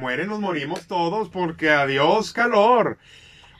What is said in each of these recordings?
Mueren, nos morimos todos porque adiós calor.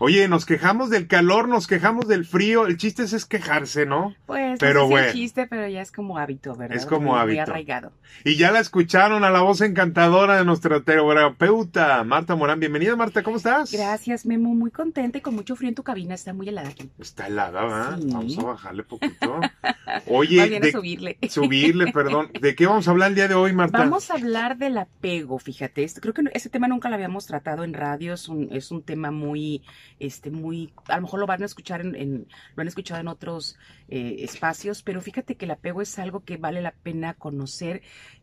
Oye, nos quejamos del calor, nos quejamos del frío. El chiste es, quejarse, ¿no? Pues pero no es chiste, pero ya es como hábito, ¿verdad? Es como hábito. Muy arraigado. Y ya la escucharon a la voz encantadora de nuestra terapeuta, Marta Morán. Bienvenida, Marta, ¿cómo estás? Gracias, Memo. Muy contenta y con mucho frío en tu cabina. Está muy helada aquí. Está helada, ¿verdad? Vamos a bajarle poquito. Oye, de, subirle. Subirle, perdón. ¿De qué vamos a hablar el día de hoy, Marta? Vamos a hablar del apego, fíjate. Creo que ese tema nunca lo habíamos tratado en radio. Es un, es un tema muy este, muy, a lo mejor lo van a escuchar en, lo han escuchado en otros eh, espacios, pero fíjate que el apego es algo que vale la pena conocer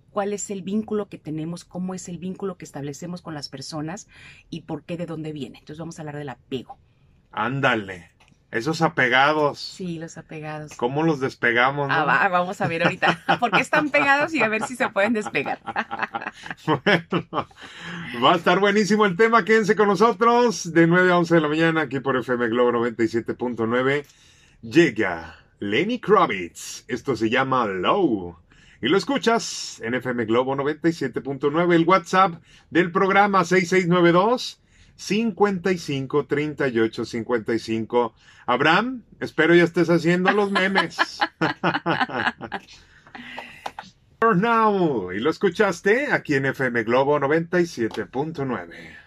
cuál es el vínculo que tenemos, cómo es el vínculo que establecemos con las personas y por qué, de dónde viene. Entonces vamos a hablar del apego. Ándale. Esos apegados. Sí, los apegados. ¿Cómo los despegamos? Ah, va, vamos a ver ahorita por qué están pegados y a ver si se pueden despegar. bueno, va a estar buenísimo el tema. Quédense con nosotros de 9 a 11 de la mañana aquí por FM Globo 97.9. Llega Lenny Kravitz. Esto se llama Low. Y lo escuchas en FM Globo 97.9. El WhatsApp del programa 6692. 55 38 55. Abraham, espero ya estés haciendo los memes. Now, y lo escuchaste aquí en FM Globo 97.9.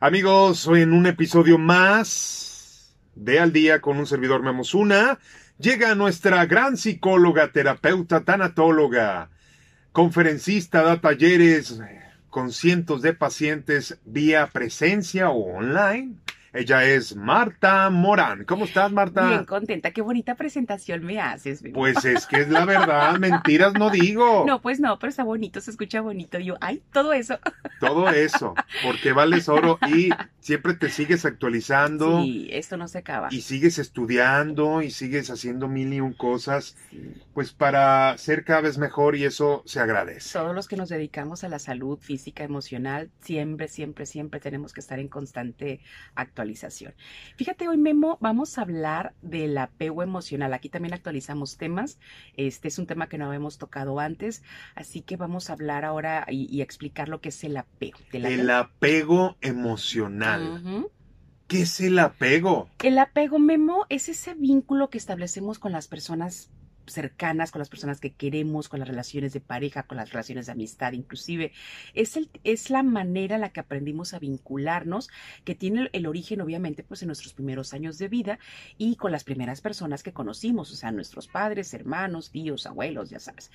Amigos, en un episodio más de Al Día con un servidor Memosuna, llega nuestra gran psicóloga, terapeuta, tanatóloga, conferencista, da talleres con cientos de pacientes vía presencia o online. Ella es Marta Morán. ¿Cómo estás, Marta? Bien contenta. Qué bonita presentación me haces. Pues es que es la verdad. Mentiras no digo. No, pues no, pero está bonito, se escucha bonito. Yo, ay, todo eso. Todo eso, porque vales oro y siempre te sigues actualizando. Sí, esto no se acaba. Y sigues estudiando y sigues haciendo mil y un cosas, pues para ser cada vez mejor y eso se agradece. Todos los que nos dedicamos a la salud física, emocional, siempre, siempre, siempre tenemos que estar en constante actualización. Fíjate, hoy Memo, vamos a hablar del apego emocional. Aquí también actualizamos temas. Este es un tema que no habíamos tocado antes, así que vamos a hablar ahora y, explicar lo que es el apego. El apego emocional. ¿Qué es el apego? El apego, Memo, es ese vínculo que establecemos con las personas cercanas, con las personas que queremos, con las relaciones de pareja, con las relaciones de amistad, inclusive. Es, el, es la manera en la que aprendimos a vincularnos, que tiene el origen, obviamente, pues en nuestros primeros años de vida y con las primeras personas que conocimos, o sea, nuestros padres, hermanos, tíos, abuelos, ya sabes,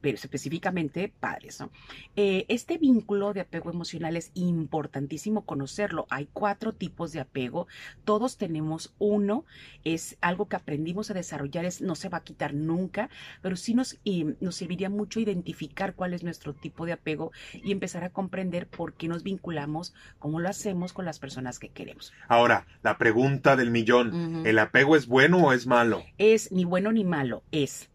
pero específicamente padres, ¿no? Eh, este vínculo de apego emocional es importantísimo conocerlo. Hay cuatro tipos de apego, todos tenemos uno, es algo que aprendimos a desarrollar, es, no se va a quitar nunca nunca, pero sí nos, nos serviría mucho identificar cuál es nuestro tipo de apego y empezar a comprender por qué nos vinculamos, cómo lo hacemos con las personas que queremos. Ahora, la pregunta del millón, ¿el apego es bueno o es malo? Es ni bueno ni malo, es.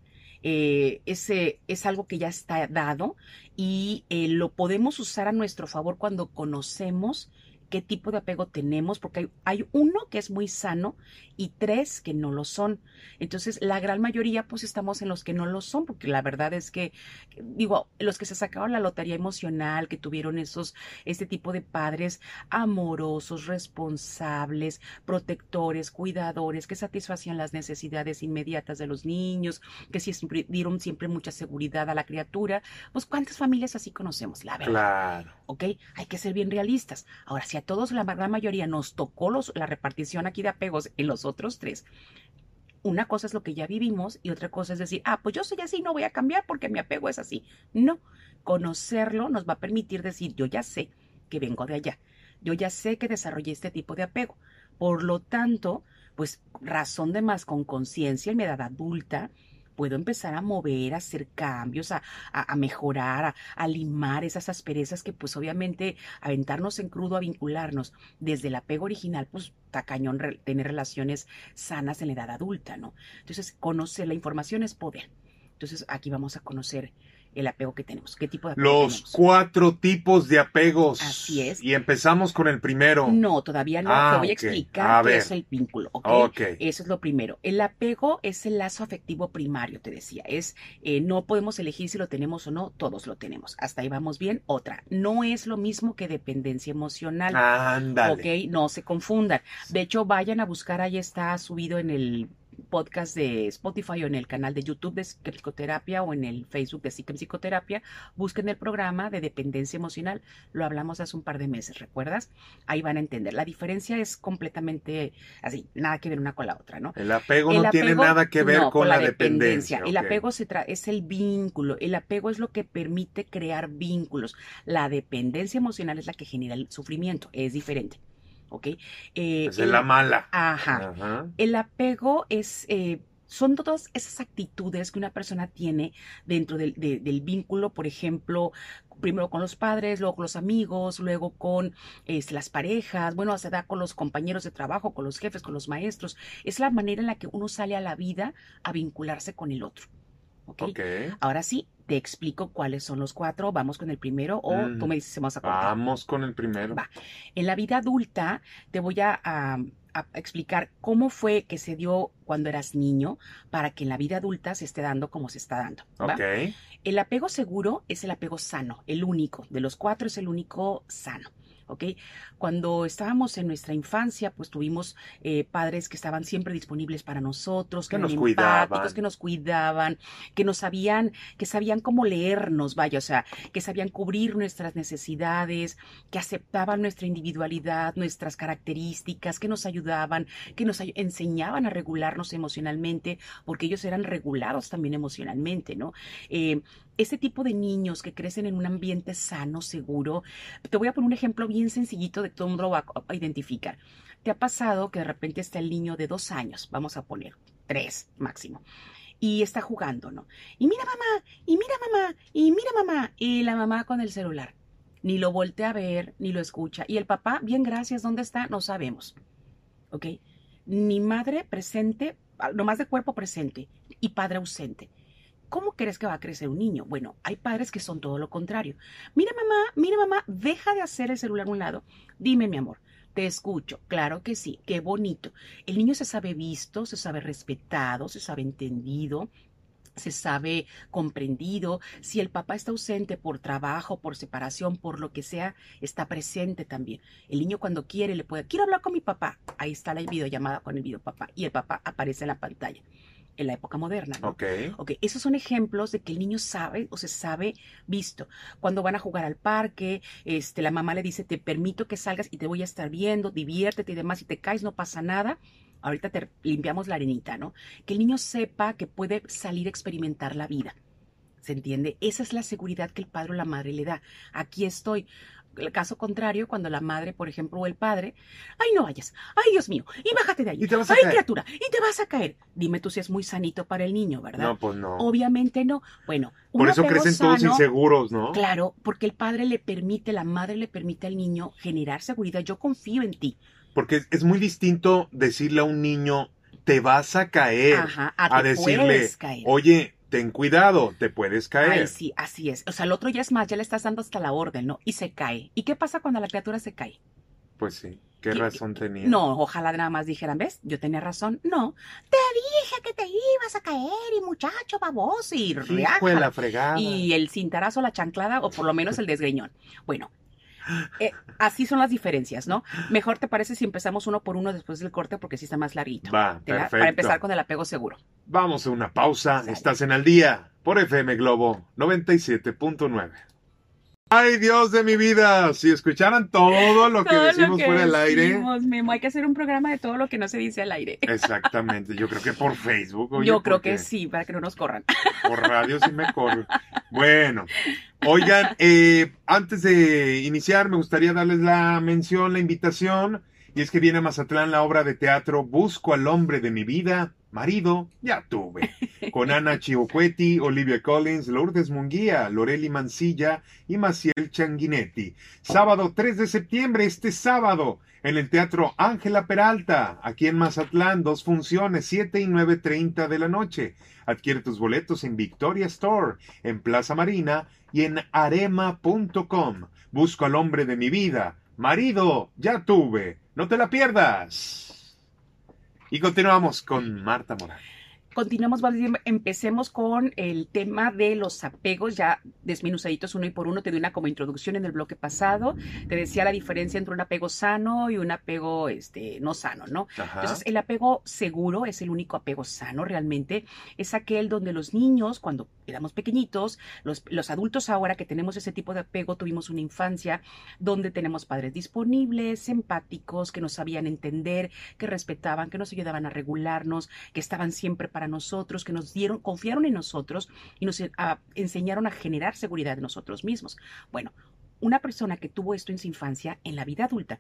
Eh, ese es algo que ya está dado y eh, lo podemos usar a nuestro favor cuando conocemos qué tipo de apego tenemos, porque hay, uno que es muy sano y tres que no lo son. Entonces, la gran mayoría, pues estamos en los que no lo son, porque la verdad es que, digo, los que se sacaron la lotería emocional, que tuvieron esos, este tipo de padres amorosos, responsables, protectores, cuidadores, que satisfacían las necesidades inmediatas de los niños, que siempre dieron siempre mucha seguridad a la criatura, pues cuántas familias así conocemos, la verdad. Claro. ¿Ok? Hay que ser bien realistas. Ahora, si todos, la gran mayoría, nos tocó los, la repartición aquí de apegos en los otros tres, una cosa es lo que ya vivimos y otra cosa es decir, ah, pues yo soy así, no voy a cambiar porque mi apego es así. No, conocerlo nos va a permitir decir, yo ya sé que vengo de allá, yo ya sé que desarrollé este tipo de apego. Por lo tanto, pues razón de más con conciencia en mi edad adulta, puedo empezar a mover, a hacer cambios, a, mejorar, a, limar esas asperezas que pues obviamente aventarnos en crudo a vincularnos desde el apego original, pues está cañón tener relaciones sanas en la edad adulta, ¿no? Entonces, conocer la información es poder. Entonces, aquí vamos a conocer el apego que tenemos. ¿Qué tipo de apego Los tenemos? cuatro tipos de apegos. Así es. Y empezamos con el primero. No, todavía no. Ah, Te voy a explicar A qué ver. es el vínculo. ¿ok? Ok. Eso es lo primero. El apego es el lazo afectivo primario, te decía. Es eh, no podemos elegir si lo tenemos o no, todos lo tenemos. Hasta ahí vamos bien. Otra, no es lo mismo que dependencia emocional. Ándale. Ok, no se confundan. De hecho, vayan a buscar, ahí está subido en el podcast de Spotify o en el canal de YouTube de Psicoterapia o en el Facebook de Psicoterapia. Busquen el programa de dependencia emocional. Lo hablamos hace un par de meses, ¿recuerdas? Ahí van a entender. La diferencia es completamente así, nada que ver una con la otra, ¿no? El apego El no tiene nada que ver no, con, la, dependencia. El apego se tra- es el vínculo. El apego es lo que permite crear vínculos. La dependencia emocional es la que genera el sufrimiento. Es diferente. ¿Ok? Eh, es el- la mala. Ajá. Ajá. El apego es, eh, son todas esas actitudes que una persona tiene dentro del, de- del vínculo, por ejemplo, primero con los padres, luego con los amigos, luego con este, las parejas, bueno, se da con los compañeros de trabajo, con los jefes, con los maestros. Es la manera en la que uno sale a la vida a vincularse con el otro. Ahora sí, te explico cuáles son los cuatro. Vamos con el primero o Mm. tú me dices vamos a cortar. Vamos con el primero. Va. En la vida adulta te voy a, a- a explicar cómo fue que se dio cuando eras niño para que en la vida adulta se esté dando como se está dando. ¿va? Ok. El apego seguro es el apego sano, el único. De los cuatro es el único sano. ¿Ok? Cuando estábamos en nuestra infancia, pues tuvimos eh, padres que estaban siempre disponibles para nosotros, Que nos cuidaban. que nos cuidaban, que nos sabían, que sabían cómo leernos, vaya, o sea, que sabían cubrir nuestras necesidades, que aceptaban nuestra individualidad, nuestras características, que nos ayudaban, que nos ay- enseñaban a regularnos emocionalmente, porque ellos eran regulados también emocionalmente, ¿no? Eh, ese tipo de niños que crecen en un ambiente sano, seguro, te voy a poner un ejemplo bien sencillito de todo el mundo va a- identificar. ¿Te ha pasado que de repente está el niño de dos años, vamos a poner tres máximo, y está jugando, ¿no? Y mira mamá, y mira mamá, y mira mamá, y la mamá con el celular. Ni lo voltea a ver, ni lo escucha. Y el papá, bien gracias, ¿dónde está? No sabemos. ¿Ok? Ni madre presente, nomás de cuerpo presente, y padre ausente. ¿Cómo crees que va a crecer un niño? Bueno, hay padres que son todo lo contrario. Mira mamá, mira mamá, deja de hacer el celular a un lado. Dime mi amor, te escucho. Claro que sí, qué bonito. El niño se sabe visto, se sabe respetado, se sabe entendido, se sabe comprendido. Si el papá está ausente por trabajo, por separación, por lo que sea, está presente también. El niño cuando quiere le puede, quiero hablar con mi papá. Ahí está la videollamada con el videopapá y el papá aparece en la pantalla. En la época moderna, ¿no? Ok. Ok, esos son ejemplos de que el niño sabe o se sabe visto. Cuando van a jugar al parque, este, la mamá le dice, te permito que salgas y te voy a estar viendo, diviértete y demás, si te caes no pasa nada. Ahorita te limpiamos la arenita, ¿no? Que el niño sepa que puede salir a experimentar la vida. ¿Se entiende? Esa es la seguridad que el padre o la madre le da. Aquí estoy. El caso contrario, cuando la madre, por ejemplo, o el padre, ay, no vayas, ay, Dios mío, y bájate de ahí, Y te vas a ay, caer. criatura, y te vas a caer. Dime tú si es muy sanito para el niño, ¿verdad? No, pues no. Obviamente no. Bueno, Por eso crecen todos inseguros, ¿no? Claro, porque el padre le permite, la madre le permite al niño generar seguridad. Yo confío en ti. Porque es- muy distinto decirle a un niño, te vas a caer, Ajá, a, a decirle, caer. oye, ten cuidado, te puedes caer. Ay, sí, así es. O sea, el otro ya es más, ya le estás dando hasta la orden, ¿no? Y se cae. ¿Y qué pasa cuando la criatura se cae? Pues sí, qué ¿Qué- razón tenía. No, ojalá nada más dijeran, ¿ves? Yo tenía razón. No, te dije que te ibas a caer y muchacho baboso y riájala. la fregada. y el cintarazo, la chanclada o por lo menos el desgreñón. Bueno, eh, así son las diferencias, ¿no? Mejor te parece si empezamos uno por uno después del corte porque sí está más larguito. Va, perfecto. Para empezar con el apego seguro. Vamos a una pausa. Sale. Estás en al día por FM Globo 97.9. Ay, Dios de mi vida. Si escucharan todo lo que Todo lo decimos que fuera del aire. Memo, hay que hacer un programa de todo lo que no se dice al aire. Exactamente. Yo creo que por Facebook. oye, Yo creo que sí, para que no nos corran. Por radio sí me corro. Bueno, oigan, eh, antes de iniciar, me gustaría darles la mención, la invitación. Y es que viene a Mazatlán la obra de teatro Busco al hombre de mi vida Marido, ya tuve. Con Ana Chiocuetti, Olivia Collins, Lourdes Munguía, Loreli Mancilla y Maciel Changuinetti. Sábado 3 de septiembre, este sábado, en el Teatro Ángela Peralta, aquí en Mazatlán, dos funciones, 7 y 9.30 de la noche. Adquiere tus boletos en Victoria Store, en Plaza Marina y en arema.com. Busco al hombre de mi vida. Marido, ya tuve. No te la pierdas. Y continuamos con Marta Morán. Continuamos, empecemos con el tema de los apegos, ya desmenuzaditos uno y por uno. Te di una como introducción en el bloque pasado. Te decía la diferencia entre un apego sano y un apego este, no sano, ¿no? Entonces, el apego seguro es el único apego sano realmente. Es aquel donde los niños, cuando éramos pequeñitos, los, los adultos ahora que tenemos ese tipo de apego, tuvimos una infancia donde tenemos padres disponibles, empáticos, que nos sabían entender, que respetaban, que nos ayudaban a regularnos, que estaban siempre para nosotros, que nos dieron, confiaron en nosotros y nos enseñaron a generar seguridad en nosotros mismos. Bueno, una persona que tuvo esto en su infancia, en la vida adulta,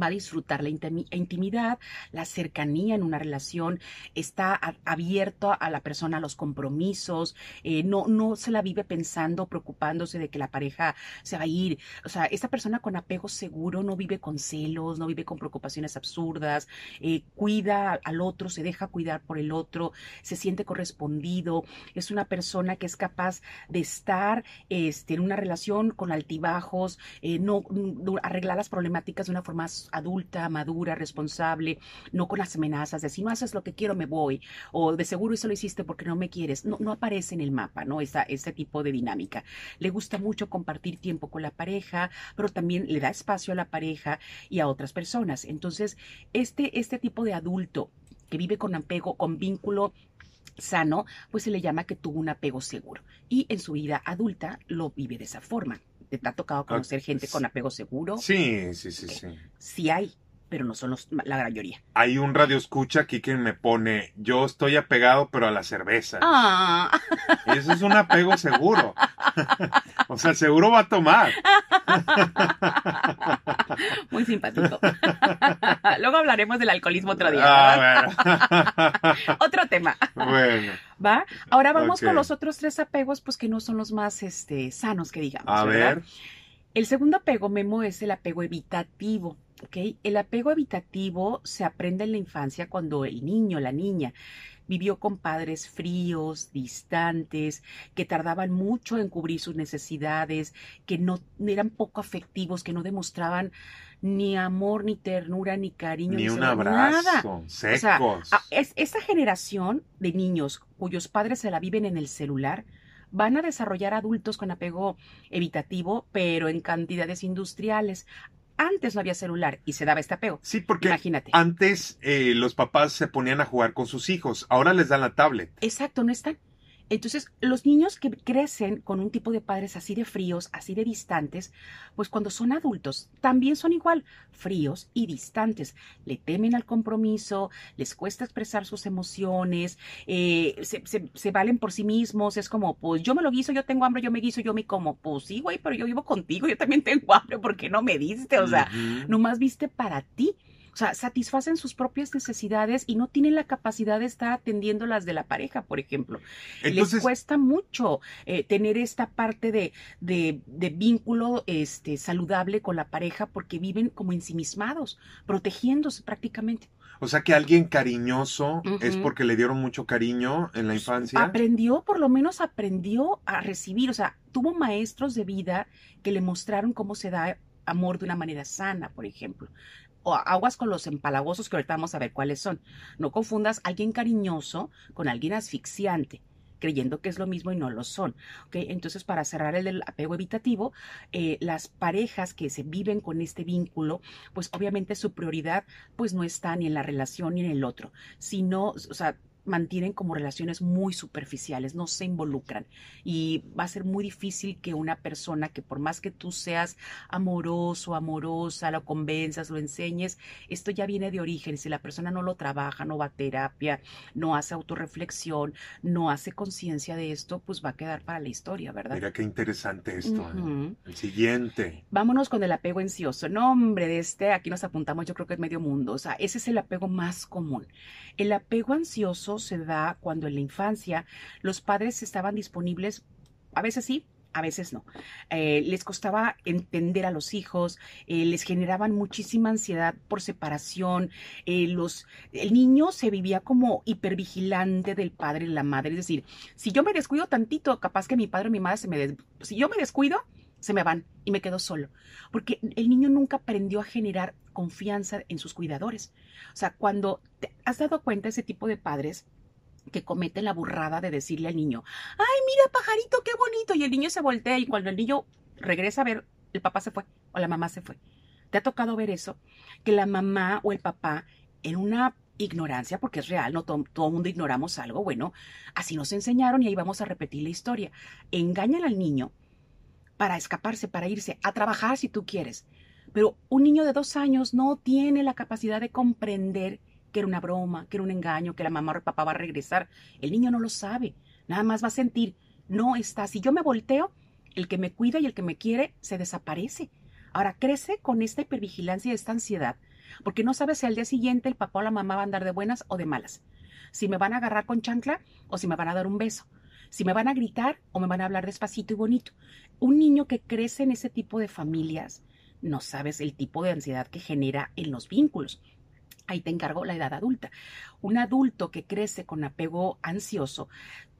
va a disfrutar la intimidad, la cercanía en una relación, está abierto a la persona a los compromisos, eh, no, no se la vive pensando, preocupándose de que la pareja se va a ir. O sea, esta persona con apego seguro no vive con celos, no vive con preocupaciones absurdas, eh, cuida al otro, se deja cuidar por el otro, se siente correspondido, es una persona que es capaz de estar este, en una relación con altibajos, eh, no, no arreglar las problemáticas de una forma adulta, madura, responsable, no con las amenazas de si no haces lo que quiero me voy, o de seguro eso lo hiciste porque no me quieres. No, no aparece en el mapa, ¿no? Esa, ese tipo de dinámica. Le gusta mucho compartir tiempo con la pareja, pero también le da espacio a la pareja y a otras personas. Entonces, este, este tipo de adulto que vive con apego, con vínculo sano, pues se le llama que tuvo un apego seguro. Y en su vida adulta lo vive de esa forma. ¿Te ha tocado conocer gente con apego seguro? Sí, sí, sí, sí. Sí hay, pero no son los, la mayoría. Hay un radio escucha aquí que me pone, yo estoy apegado pero a la cerveza. Ah. eso es un apego seguro. o sea, seguro va a tomar. Muy simpático. Luego hablaremos del alcoholismo otro día. Ah, otro tema. Bueno. ¿Va? Ahora vamos con los otros tres apegos, pues que no son los más este, sanos, que digamos. A ver. El segundo apego, Memo, es el apego evitativo. El apego evitativo se aprende en la infancia cuando el niño, la niña, vivió con padres fríos, distantes, que tardaban mucho en cubrir sus necesidades, que no eran poco afectivos, que no demostraban ni amor, ni ternura, ni cariño, ni, un abrazo, secos. es, esa generación de niños cuyos padres se la viven en el celular, van a desarrollar adultos con apego evitativo, pero en cantidades industriales. Antes no había celular y se daba este apego. Sí, porque Imagínate. antes eh, los papás se ponían a jugar con sus hijos, ahora les dan la tablet. Exacto, no están. Entonces, los niños que crecen con un tipo de padres así de fríos, así de distantes, pues cuando son adultos también son igual, fríos y distantes. Le temen al compromiso, les cuesta expresar sus emociones, eh, se, valen por sí mismos. Es como, pues yo me lo guiso, yo tengo hambre, yo me guiso, yo me como. Pues sí, güey, pero yo vivo contigo, yo también tengo hambre, ¿por qué no me diste? O sea, nomás viste para ti. O sea, satisfacen sus propias necesidades y no tienen la capacidad de estar atendiendo las de la pareja, por ejemplo. Les cuesta mucho eh, tener esta parte de, de, vínculo este, saludable con la pareja porque viven como ensimismados, protegiéndose prácticamente. O sea que alguien cariñoso es porque le dieron mucho cariño en la infancia. Aprendió, por lo menos aprendió a recibir, o sea, tuvo maestros de vida que le mostraron cómo se da amor de una manera sana, por ejemplo o aguas con los empalagosos que ahorita vamos a ver cuáles son. No confundas alguien cariñoso con alguien asfixiante creyendo que es lo mismo y no lo son. ¿okay? Entonces, para cerrar el apego evitativo, eh, las parejas que se viven con este vínculo, pues obviamente su prioridad pues no está ni en la relación ni en el otro, sino, o sea, mantienen como relaciones muy superficiales, no se involucran y va a ser muy difícil que una persona que por más que tú seas amoroso, amorosa, lo convenzas, lo enseñes, esto ya viene de origen. Si la persona no lo trabaja, no va a terapia, no hace autorreflexión, no hace conciencia de esto, pues va a quedar para la historia, ¿verdad? Mira qué interesante esto. ¿eh? El siguiente. Vámonos con el apego ansioso. No, hombre, de este aquí nos apuntamos, yo creo que es medio mundo. O sea, ese es el apego más común. El apego ansioso se da cuando en la infancia los padres estaban disponibles, a veces sí, a veces no. Eh, les costaba entender a los hijos, eh, les generaban muchísima ansiedad por separación. Eh, los, el niño se vivía como hipervigilante del padre y la madre. Es decir, si yo me descuido tantito, capaz que mi padre o mi madre se me... si yo me descuido, se me van y me quedo solo. Porque el niño nunca aprendió a generar confianza en sus cuidadores. O sea, cuando te has dado cuenta ese tipo de padres que cometen la burrada de decirle al niño, ay, mira pajarito, qué bonito, y el niño se voltea y cuando el niño regresa a ver, el papá se fue o la mamá se fue. ¿Te ha tocado ver eso? Que la mamá o el papá en una ignorancia, porque es real, no todo, todo mundo ignoramos algo, bueno, así nos enseñaron y ahí vamos a repetir la historia. Engañan al niño para escaparse, para irse a trabajar si tú quieres. Pero un niño de dos años no tiene la capacidad de comprender que era una broma, que era un engaño, que la mamá o el papá va a regresar. El niño no lo sabe, nada más va a sentir, no está. Si yo me volteo, el que me cuida y el que me quiere se desaparece. Ahora crece con esta hipervigilancia y esta ansiedad, porque no sabe si al día siguiente el papá o la mamá va a andar de buenas o de malas. Si me van a agarrar con chancla o si me van a dar un beso si me van a gritar o me van a hablar despacito y bonito. Un niño que crece en ese tipo de familias, no sabes el tipo de ansiedad que genera en los vínculos. Ahí te encargo la edad adulta. Un adulto que crece con apego ansioso,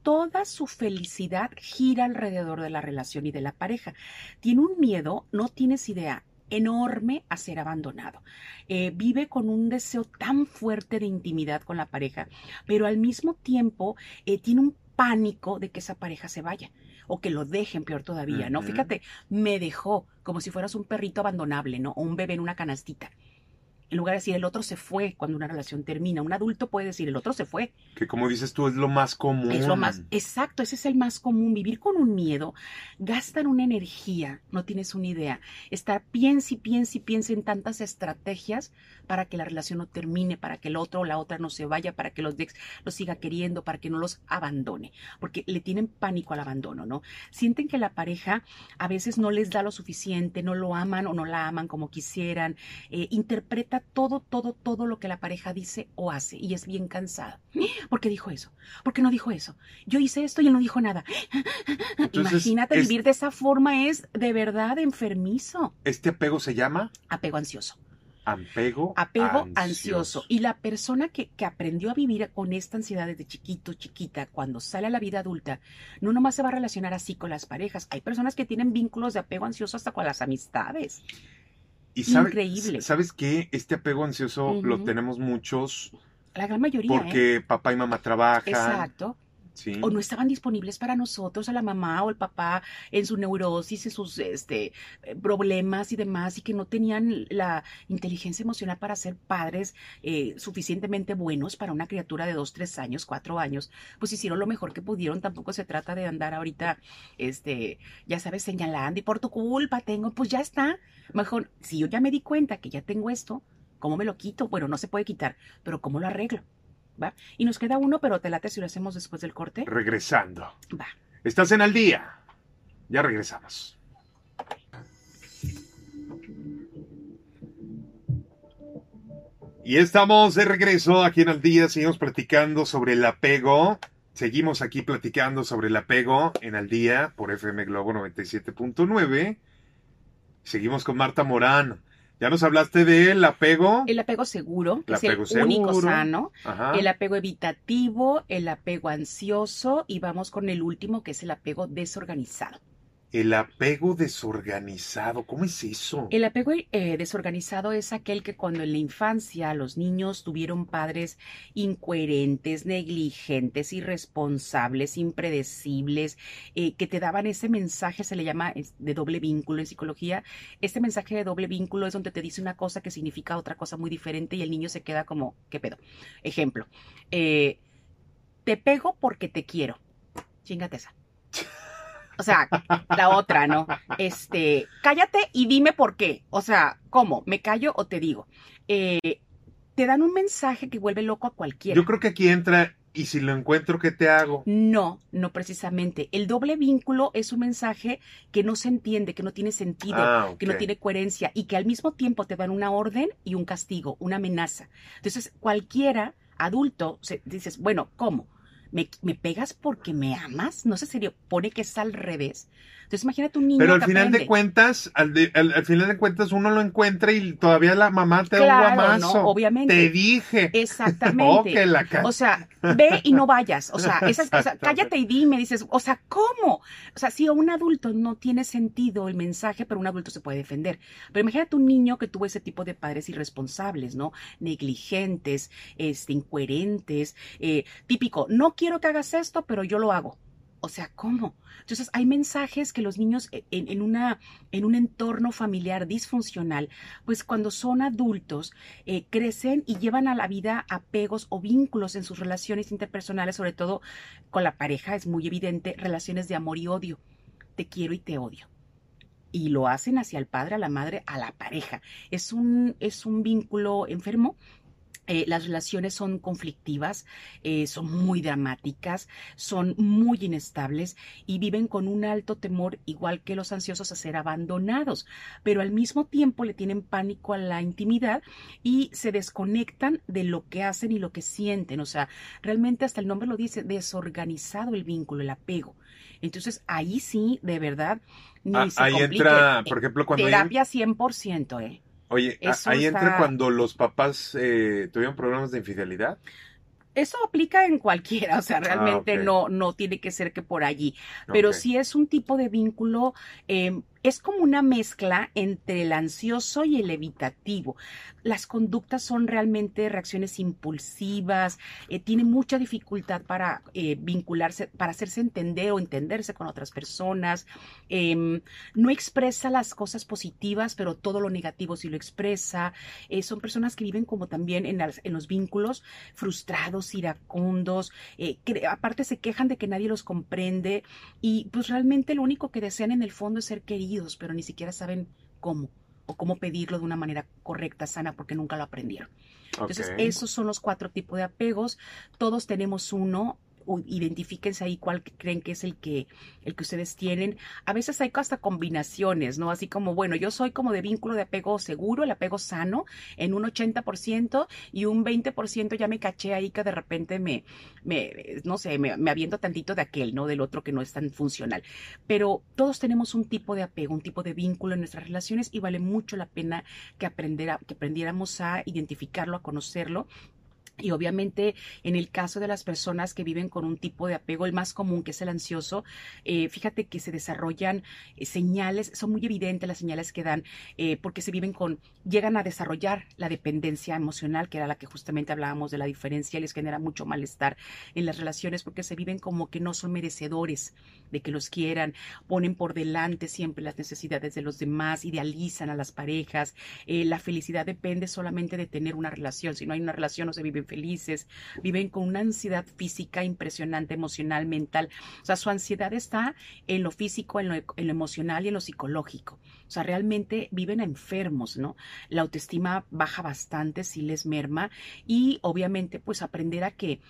toda su felicidad gira alrededor de la relación y de la pareja. Tiene un miedo, no tienes idea, enorme a ser abandonado. Eh, vive con un deseo tan fuerte de intimidad con la pareja, pero al mismo tiempo eh, tiene un pánico de que esa pareja se vaya o que lo dejen peor todavía, ¿no? Fíjate, me dejó como si fueras un perrito abandonable, ¿no? O un bebé en una canastita en lugar de decir el otro se fue cuando una relación termina. Un adulto puede decir el otro se fue. Que como dices tú es lo más común. Es lo más, exacto, ese es el más común. Vivir con un miedo, gastan una energía, no tienes una idea. Estar piense y piense y piense en tantas estrategias para que la relación no termine, para que el otro o la otra no se vaya, para que los ex los siga queriendo, para que no los abandone, porque le tienen pánico al abandono, ¿no? Sienten que la pareja a veces no les da lo suficiente, no lo aman o no la aman como quisieran, eh, todo, todo, todo lo que la pareja dice o hace y es bien cansada. ¿Por qué dijo eso? ¿Por qué no dijo eso? Yo hice esto y él no dijo nada. Imagínate vivir de esa forma es de verdad enfermizo. ¿Este apego se llama? Apego ansioso. Apego, apego ansioso. Y la persona que, que, aprendió a vivir con esta ansiedad desde chiquito, chiquita, cuando sale a la vida adulta, no nomás se va a relacionar así con las parejas. Hay personas que tienen vínculos de apego ansioso hasta con las amistades. Increíble. ¿Sabes qué? Este apego ansioso lo tenemos muchos. La gran mayoría. Porque ¿eh? papá y mamá trabajan. Exacto. O no estaban disponibles para nosotros, a la mamá o el papá, en su neurosis, en sus este, problemas y demás, y que no tenían la inteligencia emocional para ser padres eh, suficientemente buenos para una criatura de dos, tres años, cuatro años, pues hicieron lo mejor que pudieron. Tampoco se trata de andar ahorita, este, ya sabes, señalando y por tu culpa tengo, pues ya está. Mejor, si yo ya me di cuenta que ya tengo esto, ¿cómo me lo quito? Bueno, no se puede quitar, pero ¿cómo lo arreglo? ¿Va? Y nos queda uno, pero te late si lo hacemos después del corte. Regresando. Va. Estás en al día. Ya regresamos. Y estamos de regreso aquí en Al Día. Seguimos platicando sobre el apego. Seguimos aquí platicando sobre el apego en Al Día por FM Globo 97.9. Seguimos con Marta Morán. Ya nos hablaste del apego. El apego seguro, que es el único sano. El apego evitativo, el apego ansioso y vamos con el último que es el apego desorganizado. El apego desorganizado, ¿cómo es eso? El apego eh, desorganizado es aquel que cuando en la infancia los niños tuvieron padres incoherentes, negligentes, irresponsables, impredecibles, eh, que te daban ese mensaje, se le llama de doble vínculo en psicología. Este mensaje de doble vínculo es donde te dice una cosa que significa otra cosa muy diferente y el niño se queda como, ¿qué pedo? Ejemplo, eh, te pego porque te quiero. Chingate esa. O sea, la otra, ¿no? Este, cállate y dime por qué. O sea, ¿cómo? ¿Me callo o te digo? Eh, te dan un mensaje que vuelve loco a cualquiera. Yo creo que aquí entra, y si lo encuentro, ¿qué te hago? No, no precisamente. El doble vínculo es un mensaje que no se entiende, que no tiene sentido, Ah, que no tiene coherencia y que al mismo tiempo te dan una orden y un castigo, una amenaza. Entonces, cualquiera adulto, se, dices, bueno, ¿cómo? ¿Me, me pegas porque me amas? No sé si pone que es al revés. Entonces, imagínate un niño Pero al que final de cuentas, al, de- al- al final de cuentas uno lo encuentra y todavía la mamá te da Claro, un guamazo. ¿no? Obviamente. Te dije. Exactamente. Oh, que la O sea, ve y no vayas. O sea, esas, o sea, cállate y dime, dices, o sea, ¿cómo? O sea, si a un adulto no tiene sentido el mensaje, pero un adulto se puede defender. Pero imagínate un niño que tuvo ese tipo de padres irresponsables, ¿no? Negligentes, este, incoherentes, eh, típico, no quiero que hagas esto, pero yo lo hago. O sea, ¿cómo? Entonces, hay mensajes que los niños eh, en, en en un entorno familiar disfuncional, pues cuando son adultos, eh, crecen y llevan a la vida apegos o vínculos en sus relaciones interpersonales, sobre todo con la pareja, es muy evidente, relaciones de amor y odio. Te quiero y te odio. Y lo hacen hacia el padre, a la madre, a la pareja. Es un, es un vínculo enfermo. Eh, las relaciones son conflictivas, eh, son muy dramáticas, son muy inestables y viven con un alto temor, igual que los ansiosos, a ser abandonados, pero al mismo tiempo le tienen pánico a la intimidad y se desconectan de lo que hacen y lo que sienten. O sea, realmente hasta el nombre lo dice, desorganizado el vínculo, el apego. Entonces ahí sí, de verdad, ni Ah, se ahí complique. entra, por ejemplo, cuando hay- Terapia 100%, ¿eh? Oye, Eso ahí entra está- cuando los papás eh, tuvieron problemas de infidelidad. Eso aplica en cualquiera, o sea, realmente Ah, no, no tiene que ser que por allí, pero Ok. sí es un tipo de vínculo, eh, es como una mezcla entre el ansioso y el evitativo. Las conductas son realmente reacciones impulsivas, eh, tiene mucha dificultad para eh, vincularse, para hacerse entender o entenderse con otras personas, em, no expresa las cosas positivas, pero todo lo negativo sí lo expresa. Eh, son personas que viven como también en, en los vínculos frustrados, iracundos, eh, que aparte se quejan de que nadie los comprende y pues realmente lo único que desean en el fondo es ser queridos, pero ni siquiera saben cómo o cómo pedirlo de una manera correcta, sana, porque nunca lo aprendieron. Entonces, esos son los cuatro tipos de apegos. Todos tenemos uno. Identifíquense ahí cuál creen que es el que, el que ustedes tienen. A veces hay hasta combinaciones, ¿no? Así como, bueno, yo soy como de vínculo de apego seguro, el apego sano, en un 80% y un 20% ya me caché ahí que de repente me, me no sé, me, me aviento tantito de aquel, ¿no? Del otro que no es tan funcional. Pero todos tenemos un tipo de apego, un tipo de vínculo en nuestras relaciones y vale mucho la pena que, aprender que aprendiéramos a identificarlo, a conocerlo y obviamente en el caso de las personas que viven con un tipo de apego, el más común que es el ansioso, eh, fíjate que se desarrollan eh, señales, son muy evidentes las señales que dan, eh, porque se viven con, llegan a desarrollar la dependencia emocional, que era la que justamente hablábamos de la diferencia, y les genera mucho malestar en las relaciones porque se viven como que no son merecedores de que los quieran, ponen por delante siempre las necesidades de los demás, idealizan a las parejas, la felicidad depende solamente de tener una relación, si no hay una relación no se viven felices, viven con una ansiedad física impresionante, emocional, mental, o sea, su ansiedad está en lo físico, en lo, en lo emocional y en lo psicológico, o sea, realmente viven enfermos, ¿no? La autoestima baja bastante, si les merma y obviamente pues aprender a que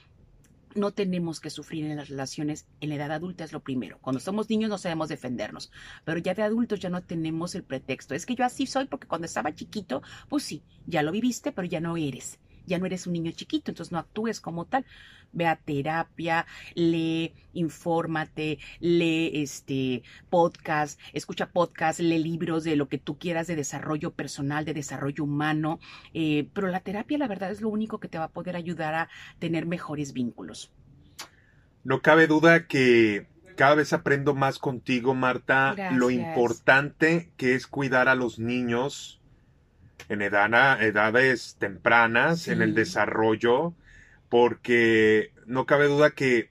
no tenemos que sufrir en las relaciones en la edad adulta es lo primero. Cuando somos niños no sabemos defendernos, pero ya de adultos ya no tenemos el pretexto. Es que yo así soy porque cuando estaba chiquito, pues sí, ya lo viviste, pero ya no eres. Ya no eres un niño chiquito, entonces no actúes como tal. Ve a terapia, lee, infórmate, lee este podcast, escucha podcast, lee libros de lo que tú quieras de desarrollo personal, de desarrollo humano. Eh, pero la terapia, la verdad, es lo único que te va a poder ayudar a tener mejores vínculos. No cabe duda que cada vez aprendo más contigo, Marta, lo importante que es cuidar a los niños en edad- edades tempranas, Sí. en el desarrollo, porque no cabe duda que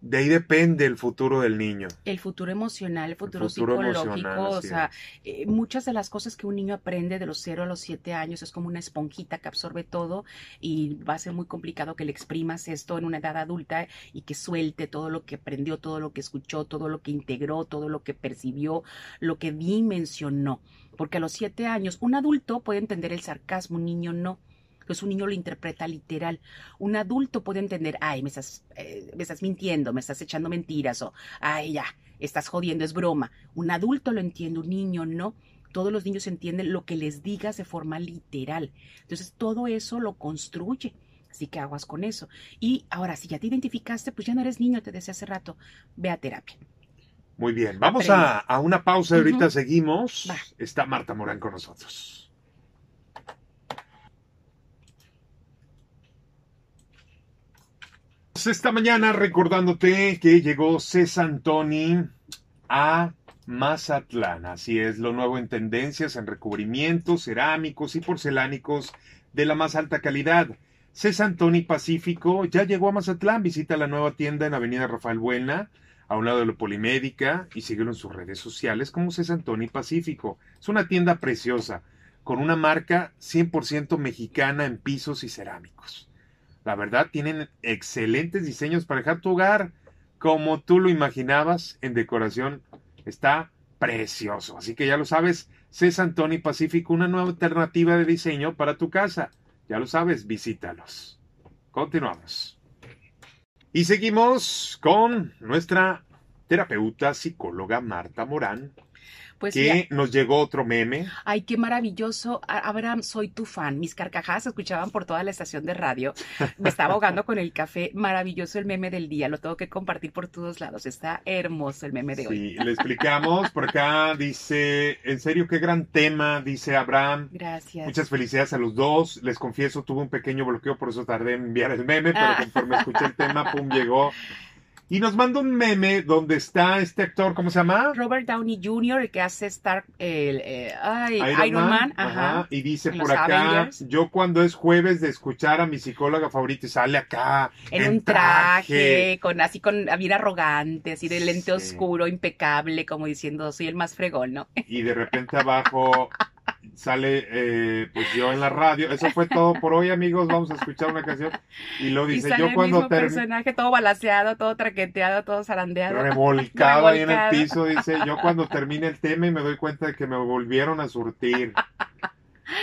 de ahí depende el futuro del niño. El futuro emocional, el futuro, futuro psicológico, o sea, eh, muchas de las cosas que un niño aprende de los 0 a los 7 años es como una esponjita que absorbe todo y va a ser muy complicado que le exprimas esto en una edad adulta y que suelte todo lo que aprendió, todo lo que escuchó, todo lo que integró, todo lo que percibió, lo que dimensionó. Porque a los 7 años un adulto puede entender el sarcasmo, un niño no pues un niño lo interpreta literal. Un adulto puede entender, ay, me estás, eh, me estás mintiendo, me estás echando mentiras, o ay, ya, estás jodiendo, es broma. Un adulto lo entiende, un niño no. Todos los niños entienden lo que les digas de forma literal. Entonces, todo eso lo construye. Así que aguas con eso. Y ahora, si ya te identificaste, pues ya no eres niño, te decía hace rato, ve a terapia. Muy bien, vamos a, a una pausa, ahorita seguimos. Va. Está Marta Morán con nosotros. Esta mañana recordándote que llegó César Tony a Mazatlán. Así es, lo nuevo en tendencias en recubrimientos, cerámicos y porcelánicos de la más alta calidad. César Tony Pacífico ya llegó a Mazatlán. Visita la nueva tienda en Avenida Rafael Buena, a un lado de la Polimédica, y síguelo en sus redes sociales como César Tony Pacífico. Es una tienda preciosa, con una marca 100% mexicana en pisos y cerámicos. La verdad, tienen excelentes diseños para dejar tu hogar como tú lo imaginabas en decoración. Está precioso. Así que ya lo sabes, César Tony Pacífico, una nueva alternativa de diseño para tu casa. Ya lo sabes, visítalos. Continuamos. Y seguimos con nuestra terapeuta psicóloga Marta Morán, Pues que nos llegó otro meme. Ay, qué maravilloso. Abraham, soy tu fan. Mis carcajadas se escuchaban por toda la estación de radio. Me estaba ahogando con el café. Maravilloso el meme del día. Lo tengo que compartir por todos lados. Está hermoso el meme de hoy. Sí, le explicamos. Por acá dice, en serio, qué gran tema, dice Abraham. Gracias. Muchas felicidades a los dos. Les confieso, tuve un pequeño bloqueo, por eso tardé en enviar el meme, pero Ah. conforme escuché el tema, pum, llegó. Y nos manda un meme donde está este actor, ¿cómo se llama? Robert Downey Jr., el que hace Star, el, eh, ay, Iron, Iron, Man. Man, ajá. Y dice En por acá, Avengers. yo cuando es jueves de escuchar a mi psicóloga favorita y sale acá En, un traje, con así con bien arrogante, así de lente Sí. oscuro, impecable, como diciendo, soy el más fregón, ¿no? y de repente abajo sale eh, pues yo en la radio. Eso fue todo por hoy, amigos. Vamos a escuchar una canción. Y lo y dice, sale yo el cuando mismo personaje todo balaseado, todo traqueteado, todo zarandeado. revolcado ahí en el piso, dice, yo cuando termine el tema y me doy cuenta de que me volvieron a surtir.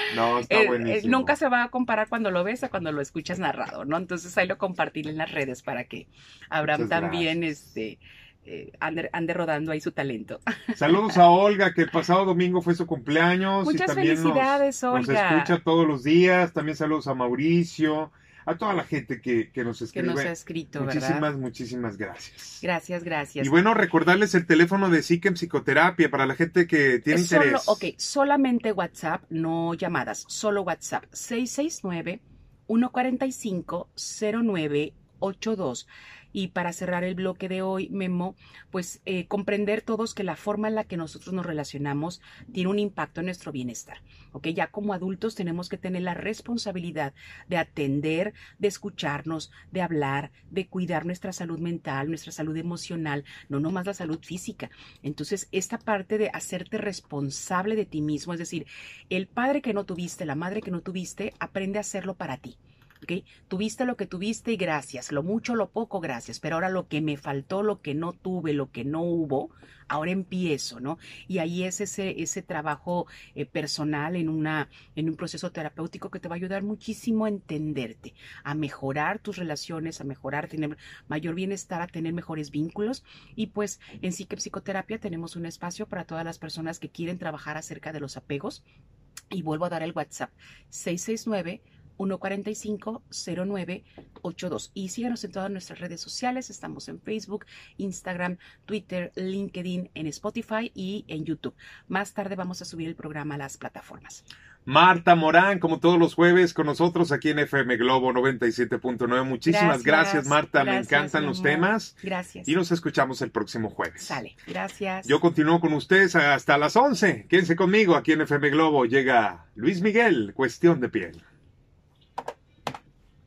No, está Eh, eh, buenísimo. nunca se va a comparar cuando lo ves a cuando lo escuchas narrado, ¿no? Entonces ahí lo compartiré en las redes para que Abraham Muchas también gracias. este, eh, ande, ande rodando ahí su talento. Saludos a Olga, que el pasado domingo fue su cumpleaños. y Muchas también nos- felicidades, Nos Olga. escucha todos los días. También saludos a Mauricio, a toda la gente que, que nos que escribe. nos ha escrito, muchísimas, ¿verdad? muchísimas gracias. Gracias, gracias. Y bueno, recordarles el teléfono de Psique en Psicoterapia para la gente que tiene solo, interés. ok, solamente WhatsApp, no llamadas, solo WhatsApp. 669-145-0982. Y para cerrar el bloque de hoy, Memo, pues eh, comprender todos que la forma en la que nosotros nos relacionamos tiene un impacto en nuestro bienestar. ¿ok? Ya como adultos tenemos que tener la responsabilidad de atender, de escucharnos, de hablar, de cuidar nuestra salud mental, nuestra salud emocional, no nomás la salud física. Entonces, esta parte de hacerte responsable de ti mismo, es decir, el padre que no tuviste, la madre que no tuviste, aprende a hacerlo para ti. ¿Ok? Tuviste lo que tuviste y gracias, lo mucho, lo poco, gracias, pero ahora lo que me faltó, lo que no tuve, lo que no hubo, ahora empiezo, ¿no? Y ahí es ese, ese trabajo eh, personal en, una, en un proceso terapéutico que te va a ayudar muchísimo a entenderte, a mejorar tus relaciones, a mejorar, tener mayor bienestar, a tener mejores vínculos. Y pues en Psique Psicoterapia tenemos un espacio para todas las personas que quieren trabajar acerca de los apegos. Y vuelvo a dar el WhatsApp 669 145-0982. Y síganos en todas nuestras redes sociales. Estamos en Facebook, Instagram, Twitter, LinkedIn, en Spotify y en YouTube. Más tarde vamos a subir el programa a las plataformas. Marta Morán, como todos los jueves, con nosotros aquí en FM Globo 97.9. Muchísimas gracias, Gracias, Marta. Me encantan los temas. Gracias. Y nos escuchamos el próximo jueves. Sale. Gracias. Yo continúo con ustedes hasta las 11. Quédense conmigo aquí en FM Globo. Llega Luis Miguel, cuestión de piel.